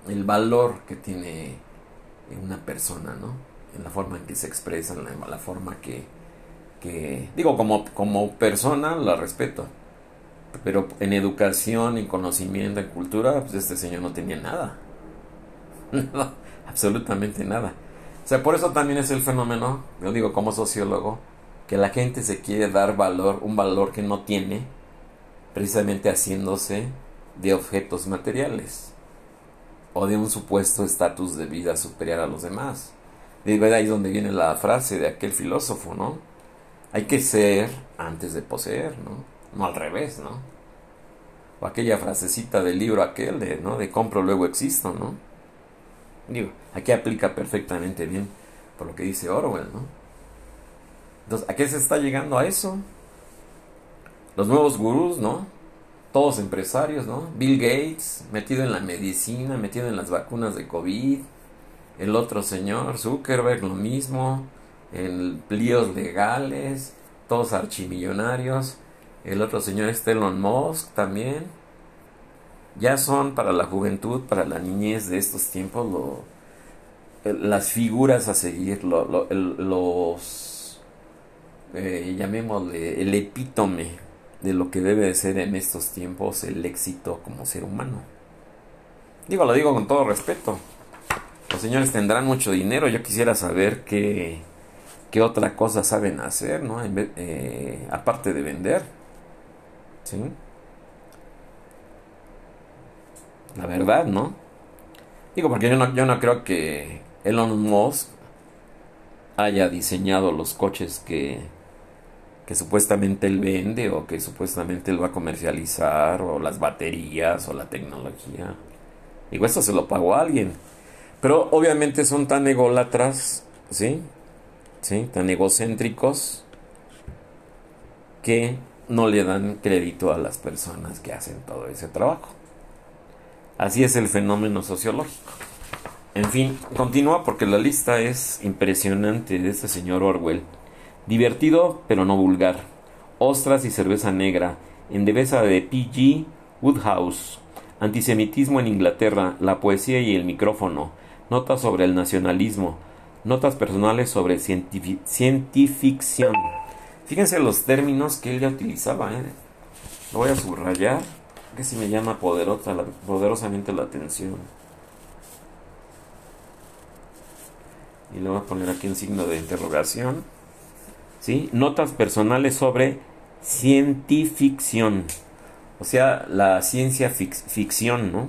el valor que tiene una persona, ¿no? En la forma en que se expresa, en la, la forma que, que, digo, como, como persona la respeto, pero en educación, en conocimiento, en cultura, pues este señor no tenía nada. No, absolutamente nada. O sea, por eso también es el fenómeno, yo digo como sociólogo, que la gente se quiere dar valor, un valor que no tiene, precisamente haciéndose de objetos materiales o de un supuesto estatus de vida superior a los demás. De ahí es donde viene la frase de aquel filósofo, ¿no? Hay que ser antes de poseer, ¿no? No al revés, ¿no? O aquella frasecita del libro aquel de, ¿no? De compro luego existo, ¿no? Digo, aquí aplica perfectamente bien por lo que dice Orwell, ¿no? Entonces, ¿a qué se está llegando a eso? Los nuevos gurús, ¿no? Todos empresarios, ¿no? Bill Gates, metido en la medicina, metido en las vacunas de COVID. El otro señor, Zuckerberg, lo mismo. En líos legales, todos archimillonarios. El otro señor es Elon Musk también. Ya son para la juventud, para la niñez de estos tiempos, las figuras a seguir, los, eh, llamémosle, el epítome de lo que debe de ser en estos tiempos el éxito como ser humano. Digo, lo digo con todo respeto. Los señores tendrán mucho dinero, yo quisiera saber qué, qué otra cosa saben hacer, ¿no? Eh, aparte de vender. ¿Sí? La verdad, ¿no? Digo, porque yo no, yo no creo que Elon Musk haya diseñado los coches que, que supuestamente él vende o que supuestamente él va a comercializar o las baterías o la tecnología. Digo, esto se lo pagó a alguien. Pero obviamente son tan ególatras, ¿sí? ¿Sí? Tan egocéntricos que no le dan crédito a las personas que hacen todo ese trabajo. Así es el fenómeno sociológico. En fin, continúa porque la lista es impresionante de este señor Orwell. Divertido, pero no vulgar. Ostras y cerveza negra. Endeveza de P.G. Woodhouse. Antisemitismo en Inglaterra. La poesía y el micrófono. Notas sobre el nacionalismo. Notas personales sobre cientificción. Fíjense los términos que él ya utilizaba. ¿eh? Lo voy a subrayar. Que si me llama poderosa, poderosamente la atención. Y le voy a poner aquí un signo de interrogación. ¿sí? Notas personales sobre cientificción, o sea, la ciencia ficción, ¿no?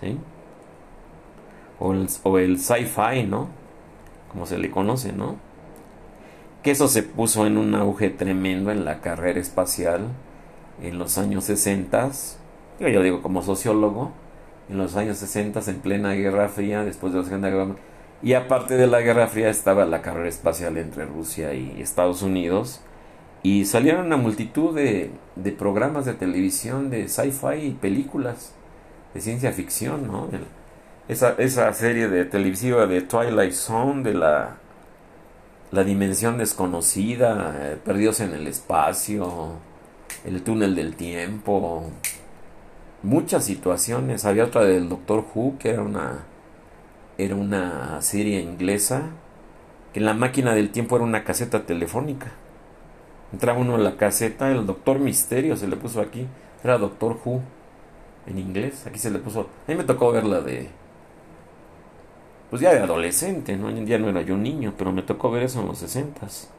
¿Sí? O el, o el sci-fi, ¿no? Como se le conoce, ¿no? Que eso se puso en un auge tremendo en la carrera espacial en los años 60. Yo, digo como sociólogo, en los años 60 en plena Guerra Fría, después de la Segunda Guerra y aparte de la Guerra Fría estaba la carrera espacial entre Rusia y Estados Unidos. Y salieron una multitud de, de programas de televisión, de sci-fi y películas de ciencia ficción, ¿no? Esa, esa serie de televisiva de Twilight Zone, de la, la dimensión desconocida, eh, perdidos en el espacio, el túnel del tiempo, muchas situaciones. Había otra del Doctor Who, que era una era una serie inglesa que la máquina del tiempo era una caseta telefónica. Entraba uno en la caseta, el Doctor Misterio se le puso aquí, era Doctor Who en inglés, aquí se le puso, a mí me tocó verla de, pues ya de adolescente, ¿no? Ya no era yo un niño, pero me tocó ver eso en los sesentas.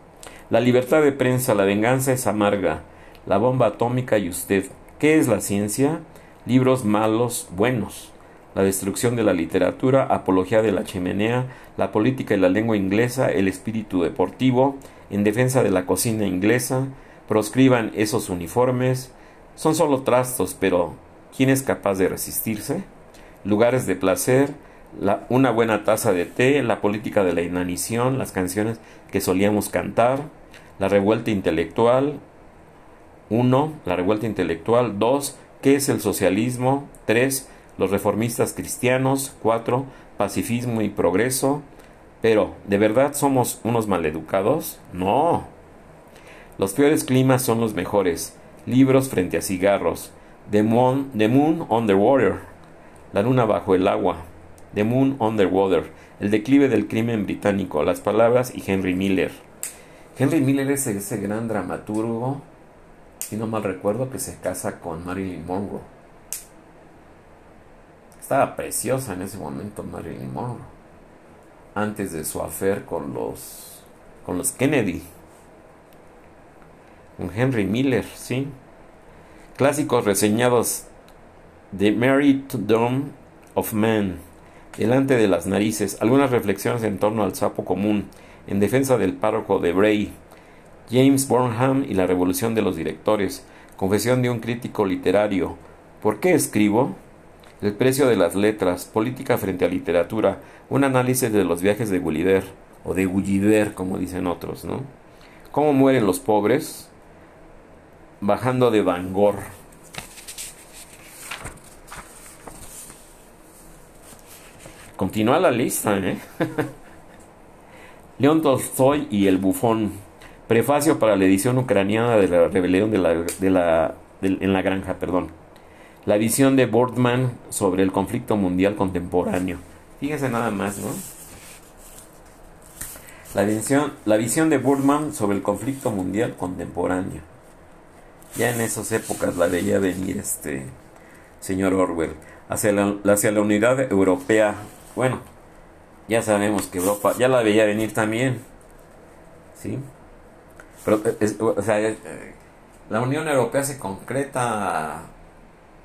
La libertad de prensa, la venganza es amarga, la bomba atómica y usted. ¿Qué es la ciencia? libros malos buenos, la destrucción de la literatura, apología de la chimenea, la política y la lengua inglesa, el espíritu deportivo, en defensa de la cocina inglesa, proscriban esos uniformes, son solo trastos, pero ¿quién es capaz de resistirse? Lugares de placer, una buena taza de té, la política de la inanición, las canciones que solíamos cantar, la revuelta intelectual, 1. La revuelta intelectual, 2. ¿Qué es el socialismo? 3. Los reformistas cristianos, 4. Pacifismo y progreso. Pero, ¿de verdad somos unos maleducados? No. Los peores climas son los mejores. Libros frente a cigarros. The Moon, the moon Underwater. La luna bajo el agua. The Moon Underwater. El declive del crimen británico. Las palabras y Henry Miller. Henry Miller es ese gran dramaturgo, si no mal recuerdo, que se casa con Marilyn Monroe. Estaba preciosa en ese momento Marilyn Monroe. Antes de su affair con los, con los Kennedy. Con Henry Miller, sí. Clásicos reseñados The Dome of Man. Delante de las narices. Algunas reflexiones en torno al sapo común. En defensa del párroco de Bray. James Burnham y la revolución de los directores. Confesión de un crítico literario. ¿Por qué escribo? El precio de las letras, política frente a literatura, un análisis de los viajes de Gulliver, o de Gulliver, como dicen otros, ¿no? ¿Cómo mueren los pobres? Bajando de Bangor. Continúa la lista, ¿eh? León Tolstoy y el bufón. Prefacio para la edición ucraniana de la rebelión de la, en la granja, perdón la visión de Boardman sobre el conflicto mundial contemporáneo. Fíjense nada más, ¿no? La visión, la visión de Boardman sobre el conflicto mundial contemporáneo. Ya en esas épocas la veía venir este señor Orwell. Hacia la, hacia la unidad europea. Bueno, ya sabemos que Europa ya la veía venir también. ¿Sí? Pero, o sea, eh, la Unión Europea se concreta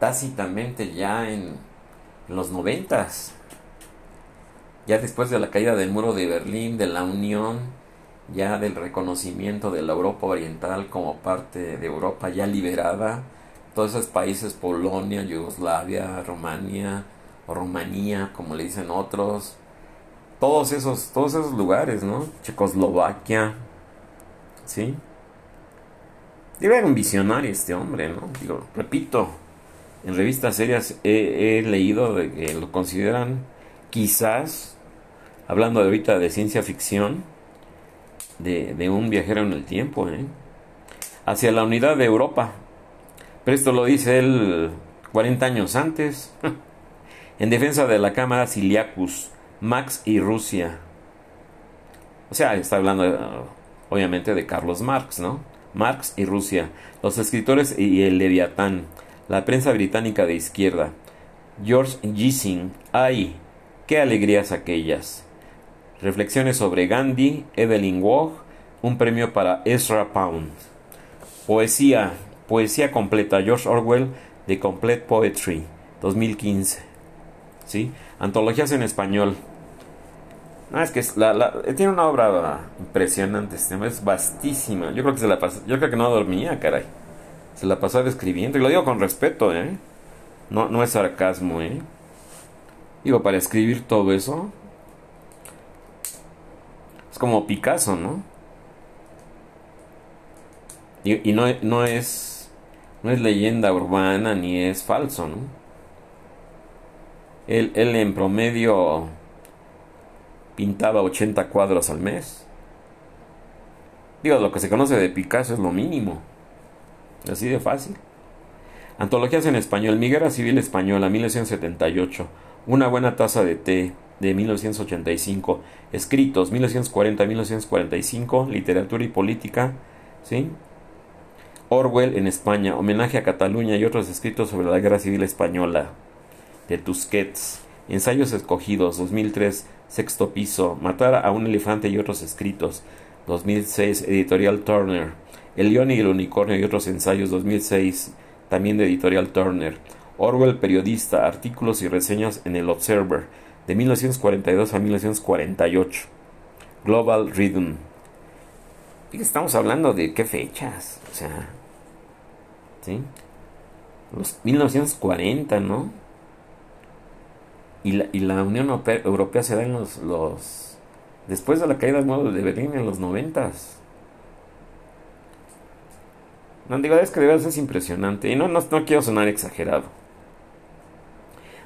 tácitamente ya en, los noventas. Ya después de la caída del muro de Berlín, de la unión, ya del reconocimiento de la Europa Oriental como parte de Europa ya liberada, todos esos países, Polonia, Yugoslavia, Rumania, o Rumanía, como le dicen otros, todos esos, todos esos lugares, ¿no? Checoslovaquia, ¿sí? Era un visionario este hombre, ¿no? Repito, en revistas serias he, leído de que lo consideran quizás, hablando de ahorita de ciencia ficción, de, un viajero en el tiempo, ¿eh? hacia la unidad de Europa. Pero esto lo dice él 40 años antes, en defensa de la Cámara Siliacus, Max y Rusia. O sea, está hablando obviamente de Carlos Marx, ¿no? Marx y Rusia, los escritores y el Leviatán. La prensa británica de izquierda. George Gissing. ¡Ay! ¡Qué alegrías aquellas! Reflexiones sobre Gandhi, Evelyn Waugh, un premio para Ezra Pound. Poesía, poesía completa, George Orwell, The Complete Poetry, 2015. ¿Sí? Antologías en español. No, es que tiene una obra impresionante, este, es vastísima. Yo creo que se la yo creo que no dormía, caray. Se la pasaba escribiendo. Y lo digo con respeto, ¿eh? No, no es sarcasmo, ¿eh? Digo, para escribir todo eso. Es como Picasso, ¿no? Y, no, no, es. No es leyenda urbana ni es falso, ¿no? Él, él en promedio pintaba 80 cuadros al mes. Digo, lo que se conoce de Picasso es lo mínimo. Así de fácil. Antologías en español. Mi Guerra Civil Española, 1978. Una buena taza de té, de 1985. Escritos, 1940-1945. Literatura y política. ¿Sí? Orwell en España. Homenaje a Cataluña y otros escritos sobre la Guerra Civil Española. De Tusquets. Ensayos escogidos, 2003. Sexto piso. Matar a un elefante y otros escritos. 2006. Editorial Turner. El león y el unicornio y otros ensayos 2006, también de Editorial Turner. Orwell, periodista, artículos y reseñas en el Observer, de 1942 a 1948. Global Rhythm. Y estamos hablando de qué fechas, o sea, ¿sí? Los 1940, ¿no? Y la, y la Unión Europea se da en los, los después de la caída del muro de Berlín en los 90. No, digo, es que de verdad es impresionante. Y no, no, no quiero sonar exagerado.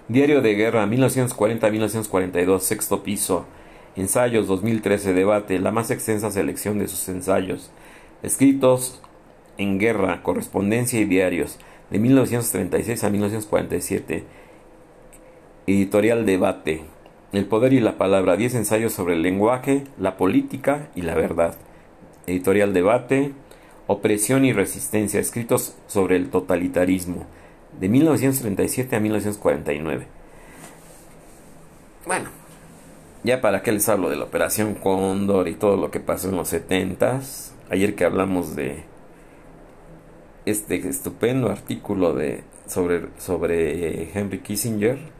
Diario de Guerra, 1940-1942, sexto piso. Ensayos 2013, debate, la más extensa selección de sus ensayos. Escritos en guerra, correspondencia y diarios, de 1936 a 1947. Editorial Debate. El poder y la palabra, 10 ensayos sobre el lenguaje, la política y la verdad. Editorial Debate. Opresión y resistencia, escritos sobre el totalitarismo de 1937 a 1949. Bueno, ya para qué les hablo de la Operación Cóndor y todo lo que pasó en los 70s. Ayer que hablamos de este estupendo artículo de sobre, sobre Henry Kissinger,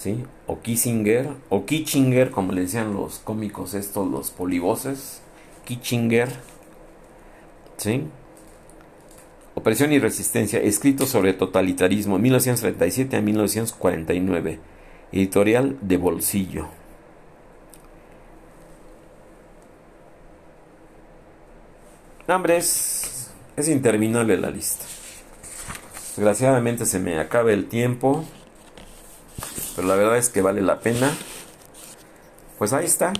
¿sí? O Kissinger, o Kitchinger, como le decían los cómicos estos, los polivoces, Kitchinger, ¿sí? Opresión y Resistencia, escrito sobre totalitarismo, 1937 a 1949, editorial de bolsillo. Hombre, es, es interminable la lista. Desgraciadamente se me acaba el tiempo, pero la verdad es que vale la pena. Pues ahí está.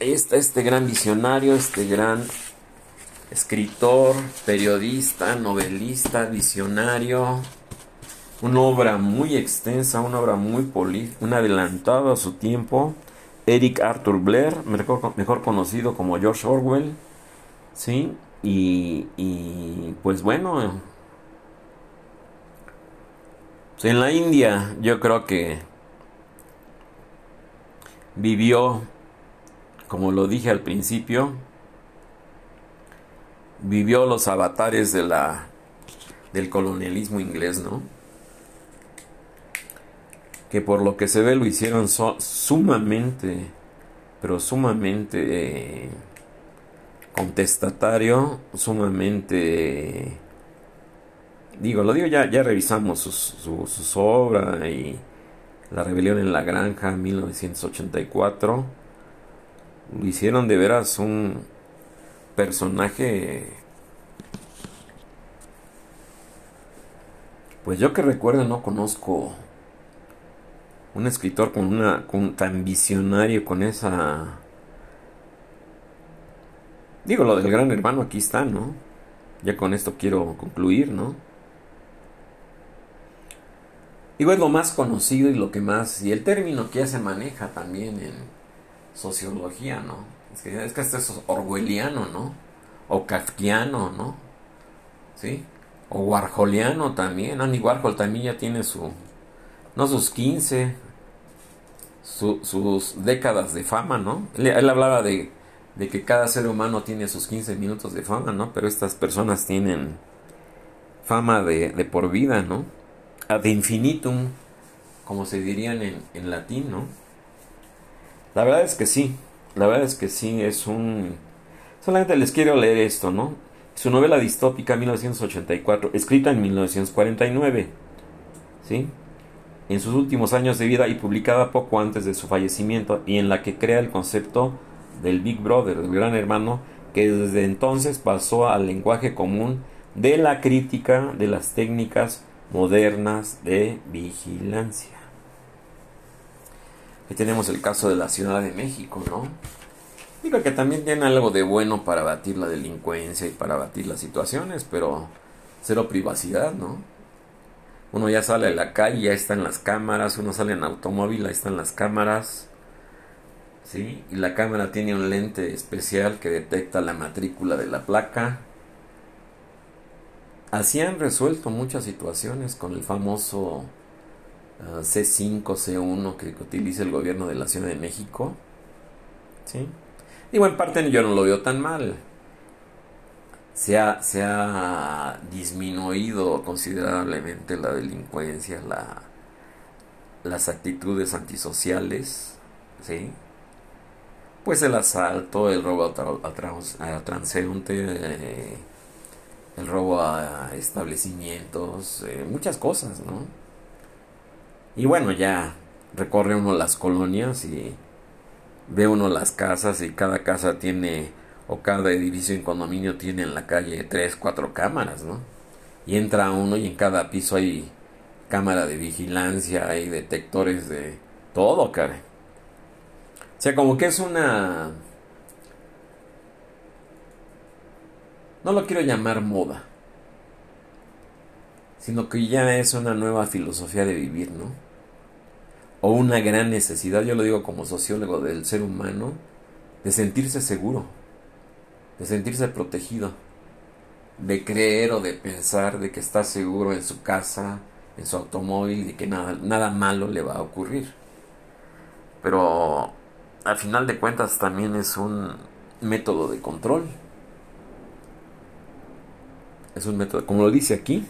Está este gran visionario, este gran escritor, periodista, novelista, visionario, una obra muy extensa, una obra muy poli, un adelantado a su tiempo, Eric Arthur Blair, mejor, conocido como George Orwell, ¿sí? Y, pues bueno, en la India yo creo que vivió, como lo dije al principio, vivió los avatares de la del colonialismo inglés, ¿no? Que por lo que se ve lo hicieron sumamente, pero sumamente eh, contestatario, sumamente, digo, lo digo ya, ya revisamos sus, su, sus obras y la rebelión en la granja 1984, lo hicieron de veras un personaje pues yo que recuerdo no conozco un escritor con una con, tan visionario con esa digo lo del gran hermano aquí está no ya con esto quiero concluir no digo es lo más conocido y lo que más y el término que ya se maneja también en sociología no es que, es que este es orwelliano, ¿no? O kafkiano, ¿no? ¿Sí? O warholiano también. Andy Warhol también ya tiene su... No sus 15, sus décadas de fama, ¿no? Él, hablaba de, de, que cada ser humano tiene sus 15 minutos de fama, ¿no? Pero estas personas tienen fama de, de por vida, ¿no? Ad infinitum, como se dirían en, en latín, ¿no? La verdad es que sí, la verdad es que sí, es un... Solamente les quiero leer esto, ¿no? Su novela distópica 1984, escrita en 1949, ¿sí? En sus últimos años de vida y publicada poco antes de su fallecimiento, y en la que crea el concepto del Big Brother, del gran hermano, que desde entonces pasó al lenguaje común de la crítica de las técnicas modernas de vigilancia. Aquí tenemos el caso de la Ciudad de México, ¿no? Digo que también tiene algo de bueno para batir la delincuencia y para batir las situaciones, pero cero privacidad, ¿no? Uno ya sale a la calle, ya están las cámaras, uno sale en automóvil, ahí están las cámaras, ¿sí? Y la cámara tiene un lente especial que detecta la matrícula de la placa. Así han resuelto muchas situaciones con el famoso C5, C1 que utiliza el gobierno de la Ciudad de México. ¿Sí? Digo, en parte yo no lo veo tan mal. se ha, se ha disminuido considerablemente la delincuencia, la, las actitudes antisociales, ¿sí? Pues el asalto, el robo a, transeúnte, eh, el robo a establecimientos, eh, muchas cosas, ¿no? Y bueno, ya recorre uno las colonias y ve uno las casas y cada casa tiene, o cada edificio en condominio tiene en la calle tres, cuatro cámaras, ¿no? Y entra uno y en cada piso hay cámara de vigilancia, hay detectores de todo, cara. O sea, como que es una... No lo quiero llamar moda, sino que ya es una nueva filosofía de vivir, ¿no? O una gran necesidad, yo lo digo como sociólogo del ser humano, de sentirse seguro, de sentirse protegido, de creer o de pensar de que está seguro en su casa, en su automóvil y que nada, nada malo le va a ocurrir. Pero al final de cuentas también es un método de control. Es un método, como lo dice aquí,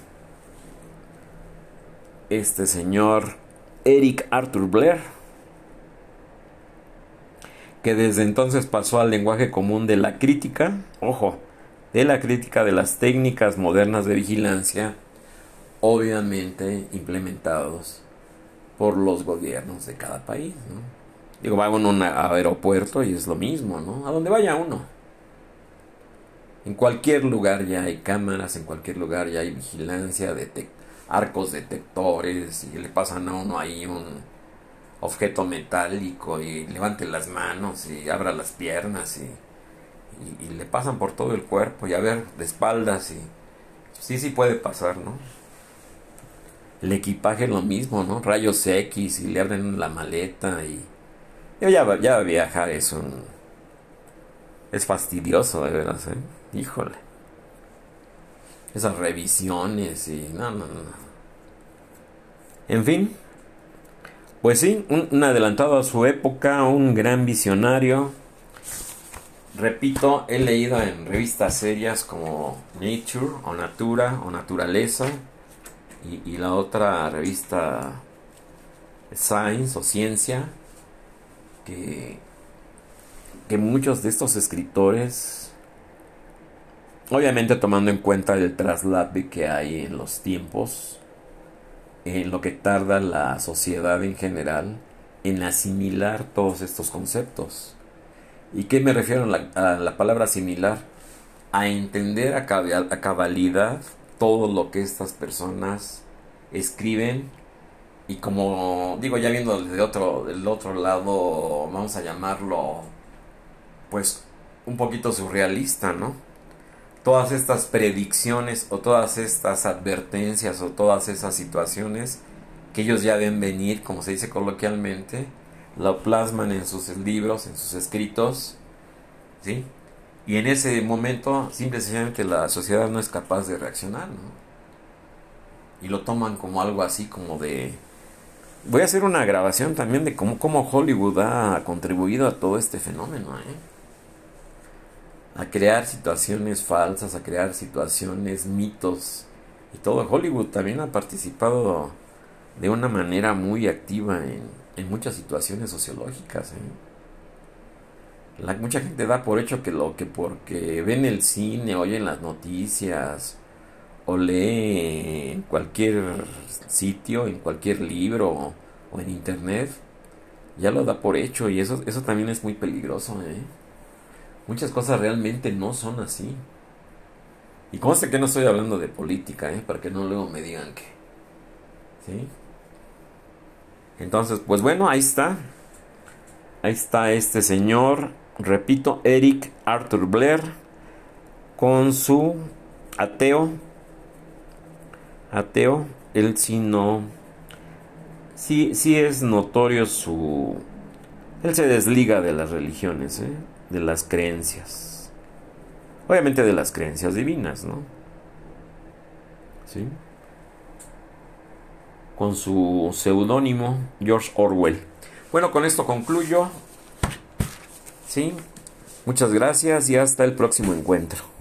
este señor Eric Arthur Blair, que desde entonces pasó al lenguaje común de la crítica, ojo, de la crítica de las técnicas modernas de vigilancia obviamente implementados por los gobiernos de cada país. Digo, va uno a un aeropuerto y es lo mismo, ¿no? A donde vaya uno. En cualquier lugar ya hay cámaras, en cualquier lugar ya hay vigilancia, arcos detectores y le pasan a uno ahí un objeto metálico y levante las manos y abra las piernas y, y le pasan por todo el cuerpo y a ver de espaldas y sí, sí puede pasar, ¿no? El equipaje es lo mismo, ¿no? Rayos X y le abren la maleta y... Yo ya, ya viajar es un... Es fastidioso, de verdad, ¿eh? Híjole. Esas revisiones y... No, no, no. En fin. Pues sí, un, adelantado a su época, un gran visionario. Repito, he leído en revistas serias como Nature o Natura o Naturaleza y, la otra revista Science o Ciencia, que, que muchos de estos escritores, obviamente tomando en cuenta el traslade que hay en los tiempos, en lo que tarda la sociedad en general en asimilar todos estos conceptos. ¿Y qué me refiero a la, a la palabra asimilar? A entender a, a cabalidad todo lo que estas personas escriben y como digo ya viendo desde otro del otro lado vamos a llamarlo pues un poquito surrealista no todas estas predicciones o todas estas advertencias o todas esas situaciones que ellos ya ven venir como se dice coloquialmente lo plasman en sus libros en sus escritos sí y en ese momento, simplemente la sociedad no es capaz de reaccionar, ¿no? Y lo toman como algo así, como de... Voy a hacer una grabación también de cómo, cómo Hollywood ha contribuido a todo este fenómeno, ¿eh? A crear situaciones falsas, a crear situaciones, mitos. Y todo Hollywood también ha participado de una manera muy activa en, en muchas situaciones sociológicas, ¿eh? La, mucha gente da por hecho que lo que porque ven el cine, oyen las noticias o lee en cualquier sitio, en cualquier libro o en internet, ya lo da por hecho y eso, eso también es muy peligroso. ¿eh? Muchas cosas realmente no son así. Y sé que no estoy hablando de política, ¿eh? para que no luego me digan que. ¿Sí? Entonces, pues bueno, ahí está. Ahí está este señor repito, Eric Arthur Blair con su ateo. Ateo, él sí no. Sí, sí es notorio su. Él se desliga de las religiones, ¿eh? De las creencias. Obviamente de las creencias divinas, ¿no? ¿Sí? Con su seudónimo George Orwell. Bueno, con esto concluyo. Muchas gracias y hasta el próximo encuentro.